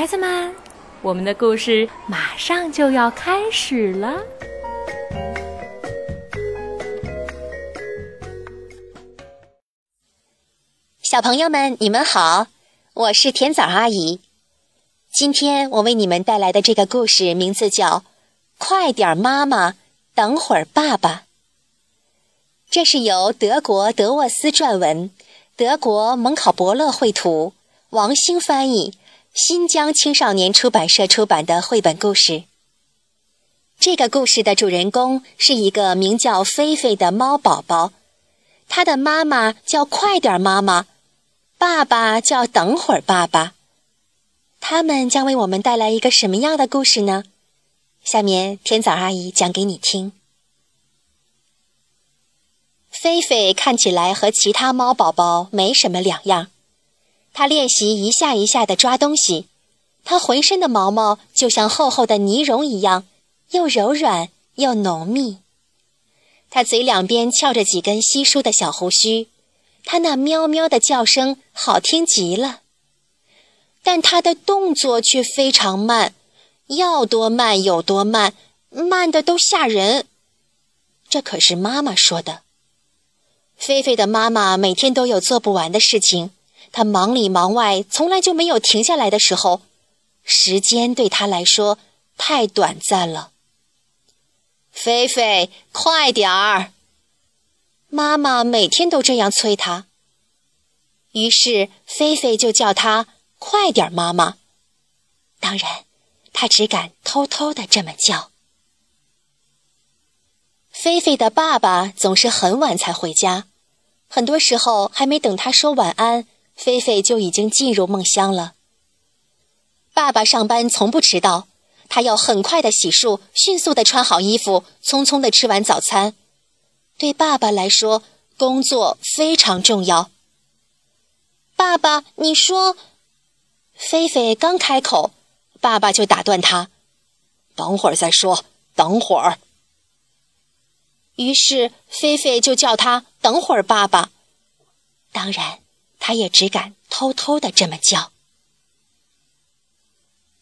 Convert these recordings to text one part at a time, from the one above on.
孩子们，我们的故事马上就要开始了。小朋友们，你们好，我是甜枣阿姨。今天我为你们带来的这个故事名字叫《快点妈妈，等会儿爸爸》。这是由德国德沃斯撰文，德国蒙考伯勒绘图，王兴翻译，新疆青少年出版社出版的绘本故事。这个故事的主人公是一个名叫菲菲的猫宝宝，它的妈妈叫快点妈妈。爸爸叫等会儿爸爸，他们将为我们带来一个什么样的故事呢？下面天枣阿姨讲给你听。菲菲看起来和其他猫宝宝没什么两样，他练习一下一下的抓东西，他浑身的毛毛就像厚厚的泥绒一样，又柔软又浓密。他嘴两边翘着几根稀疏的小胡须。他那喵喵的叫声好听极了，但他的动作却非常慢，要多慢有多慢，慢的都吓人。这可是妈妈说的。菲菲的妈妈每天都有做不完的事情，他忙里忙外，从来就没有停下来的时候。时间对他来说太短暂了。菲菲，快点儿！妈妈每天都这样催他，于是菲菲就叫他快点儿妈妈。当然，他只敢偷偷的这么叫。菲菲的爸爸总是很晚才回家，很多时候还没等他说晚安，菲菲就已经进入梦乡了。爸爸上班从不迟到，他要很快的洗漱，迅速的穿好衣服，匆匆的吃完早餐。对爸爸来说，工作非常重要。爸爸，你说，菲菲刚开口，爸爸就打断他：“等会儿再说，等会儿。”于是菲菲就叫他“等会儿，爸爸”。当然，他也只敢偷偷的这么叫。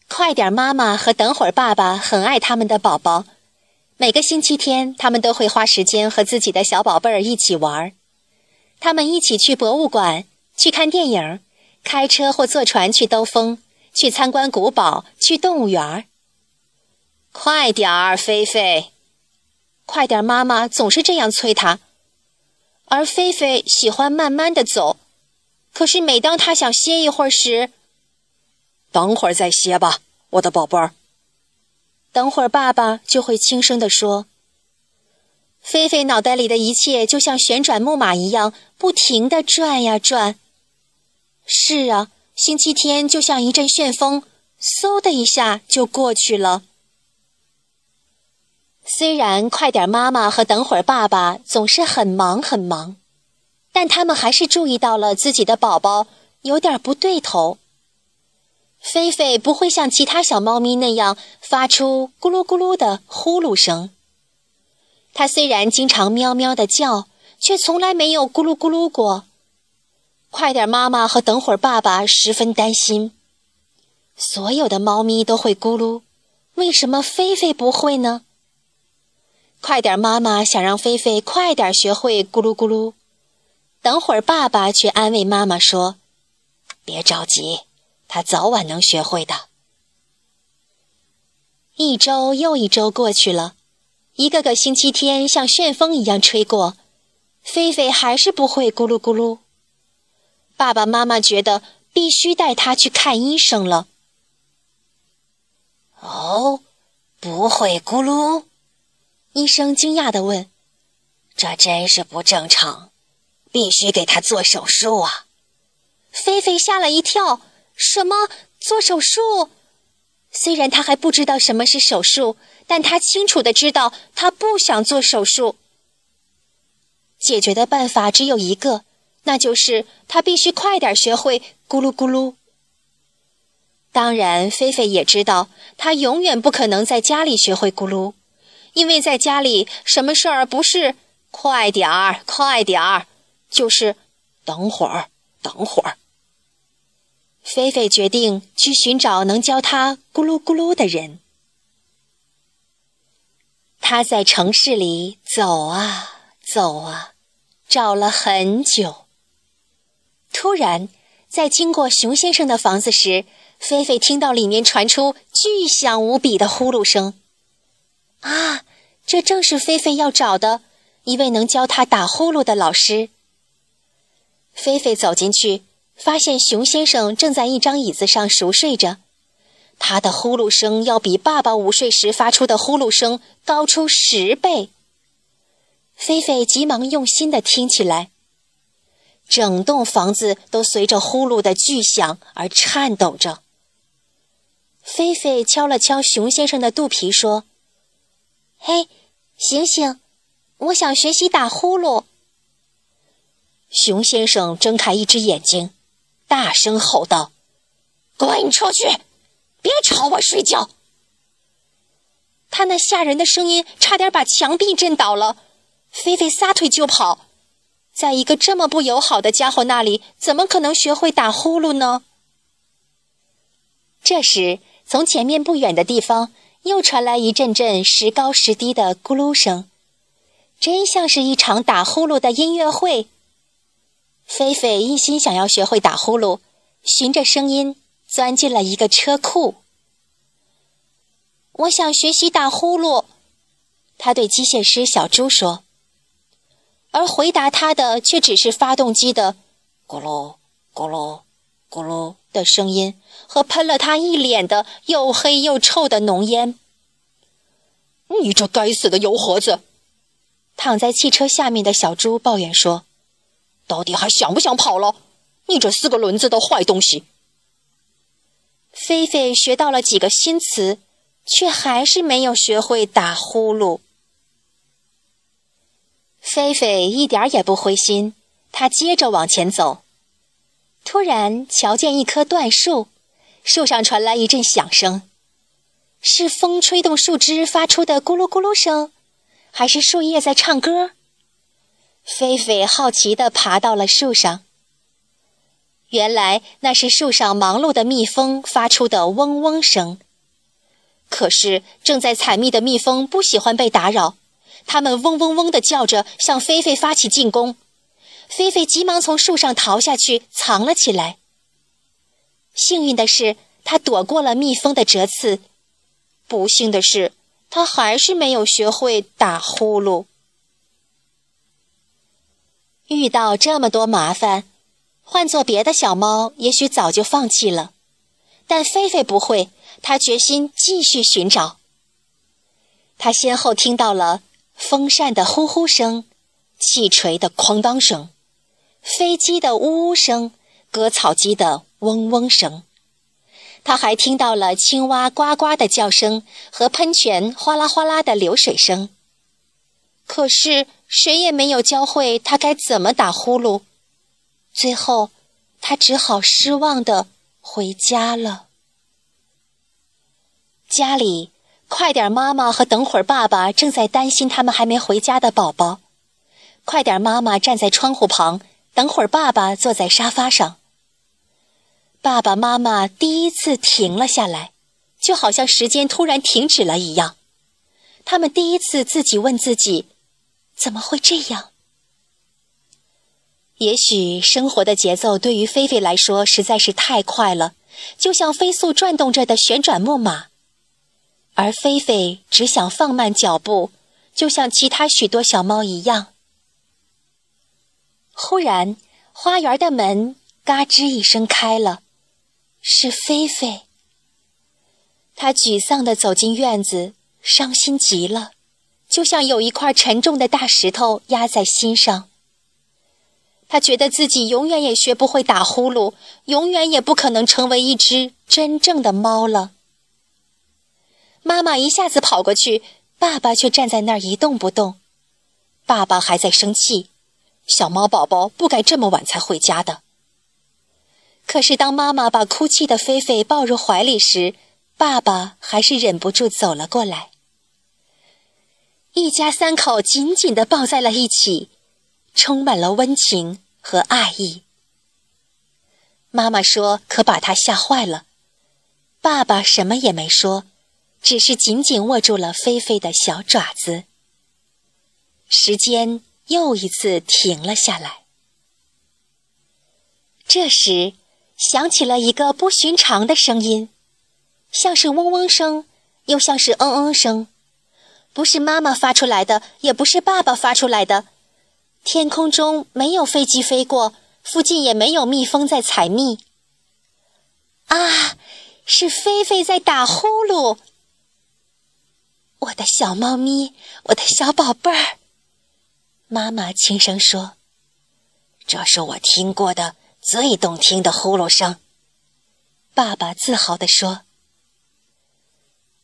快点，妈妈和等会儿爸爸很爱他们的宝宝。每个星期天，他们都会花时间和自己的小宝贝儿一起玩儿。他们一起去博物馆，去看电影，开车或坐船去兜风，去参观古堡，去动物园儿。快点儿，菲菲！快点儿，妈妈总是这样催他。而菲菲喜欢慢慢的走，可是每当他想歇一会儿时，等会儿再歇吧，我的宝贝儿。等会儿，爸爸就会轻声地说：“菲菲脑袋里的一切就像旋转木马一样，不停地转呀转。”是啊，星期天就像一阵旋风，嗖的一下就过去了。虽然快点妈妈和等会儿爸爸总是很忙很忙，但他们还是注意到了自己的宝宝有点不对头。菲菲不会像其他小猫咪那样发出咕噜咕噜的呼噜声。它虽然经常喵喵的叫，却从来没有咕噜咕噜过。快点，妈妈和等会儿爸爸十分担心。所有的猫咪都会咕噜，为什么菲菲不会呢？快点，妈妈想让菲菲快点学会咕噜咕噜。等会儿爸爸去安慰妈妈说：“别着急。”他早晚能学会的。一周又一周过去了，一个个星期天像旋风一样吹过，菲菲还是不会咕噜咕噜。爸爸妈妈觉得必须带他去看医生了。哦，不会咕噜？医生惊讶地问：“这真是不正常，必须给他做手术啊！”菲菲吓了一跳。什么做手术？虽然他还不知道什么是手术，但他清楚的知道他不想做手术。解决的办法只有一个，那就是他必须快点学会咕噜咕噜。当然，菲菲也知道他永远不可能在家里学会咕噜，因为在家里什么事儿不是快点儿快点儿，就是等会儿等会儿。菲菲决定去寻找能教他咕噜咕噜的人。他在城市里走啊走啊，找了很久。突然，在经过熊先生的房子时，菲菲听到里面传出巨响无比的呼噜声。啊，这正是菲菲要找的一位能教她打呼噜的老师。菲菲走进去，发现熊先生正在一张椅子上熟睡着。他的呼噜声要比爸爸午睡时发出的呼噜声高出十倍。菲菲急忙用心地听起来，整栋房子都随着呼噜的巨响而颤抖着。菲菲敲了敲熊先生的肚皮，说：“嘿，醒醒，我想学习打呼噜。”熊先生睁开一只眼睛，大声吼道：“滚出去！”别吵我睡觉！他那吓人的声音差点把墙壁震倒了。菲菲撒腿就跑，在一个这么不友好的家伙那里，怎么可能学会打呼噜呢？这时，从前面不远的地方又传来一阵阵时高时低的咕噜声，真像是一场打呼噜的音乐会。菲菲一心想要学会打呼噜，循着声音。钻进了一个车库。我想学习打呼噜，他对机械师小猪说。而回答他的却只是发动机的“咕噜咕噜咕噜”的声音和喷了他一脸的又黑又臭的浓烟。你这该死的油盒子！躺在汽车下面的小猪抱怨说：“到底还想不想跑了？你这四个轮子的坏东西！”菲菲学到了几个新词，却还是没有学会打呼噜。菲菲一点也不灰心，她接着往前走。突然瞧见一棵椴树，树上传来一阵响声，是风吹动树枝发出的咕噜咕噜声，还是树叶在唱歌？菲菲好奇地爬到了树上。原来那是树上忙碌的蜜蜂发出的嗡嗡声。可是正在采蜜的蜜蜂不喜欢被打扰，它们嗡嗡嗡地叫着向菲菲发起进攻。菲菲急忙从树上逃下去，藏了起来。幸运的是，她躲过了蜜蜂的蛰刺；不幸的是，她还是没有学会打呼噜。遇到这么多麻烦。换做别的小猫，也许早就放弃了，但菲菲不会，它决心继续寻找。它先后听到了风扇的呼呼声、汽锤的哐当声、飞机的呜呜声、割草机的嗡嗡声，它还听到了青蛙呱呱的叫声和喷泉哗啦哗啦的流水声。可是谁也没有教会他该怎么打呼噜。最后，他只好失望的回家了。家里，快点妈妈和等会儿爸爸正在担心他们还没回家的宝宝。快点妈妈站在窗户旁，等会儿爸爸坐在沙发上。爸爸妈妈第一次停了下来，就好像时间突然停止了一样。他们第一次自己问自己：怎么会这样？也许生活的节奏对于菲菲来说实在是太快了，就像飞速转动着的旋转木马，而菲菲只想放慢脚步，就像其他许多小猫一样。忽然，花园的门嘎吱一声开了，是菲菲。她沮丧地走进院子，伤心极了，就像有一块沉重的大石头压在心上。他觉得自己永远也学不会打呼噜，永远也不可能成为一只真正的猫了。妈妈一下子跑过去，爸爸却站在那儿一动不动。爸爸还在生气，小猫宝宝不该这么晚才回家的。可是当妈妈把哭泣的菲菲抱入怀里时，爸爸还是忍不住走了过来。一家三口紧紧地抱在了一起。充满了温情和爱意。妈妈说可把他吓坏了。爸爸什么也没说，只是紧紧握住了菲菲的小爪子。时间又一次停了下来。这时，响起了一个不寻常的声音，像是嗡嗡声，又像是嗯嗯声，不是妈妈发出来的，也不是爸爸发出来的。天空中没有飞机飞过，附近也没有蜜蜂在采蜜。啊，是菲菲在打呼噜！我的小猫咪，我的小宝贝儿，妈妈轻声说：“这是我听过的。”最动听的呼噜声，爸爸自豪地说。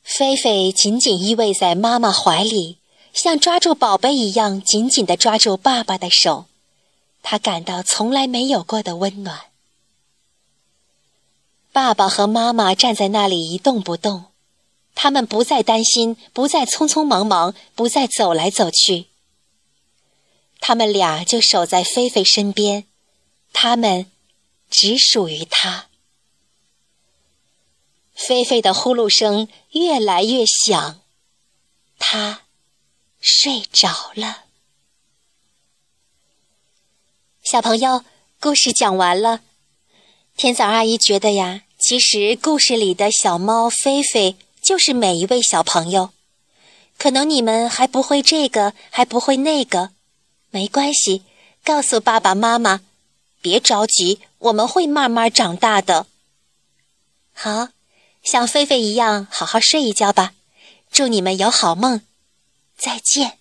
菲菲紧紧依偎在妈妈怀里，像抓住宝贝一样紧紧地抓住爸爸的手，他感到从来没有过的温暖。爸爸和妈妈站在那里一动不动，他们不再担心，不再匆匆忙忙，不再走来走去。他们俩就守在菲菲身边。他们只属于他。菲菲的呼噜声越来越响，他睡着了。小朋友，故事讲完了。天早阿姨觉得呀，其实故事里的小猫菲菲就是每一位小朋友。可能你们还不会这个，还不会那个，没关系，告诉爸爸妈妈。别着急，我们会慢慢长大的。好，像菲菲一样，好好睡一觉吧。祝你们有好梦，再见。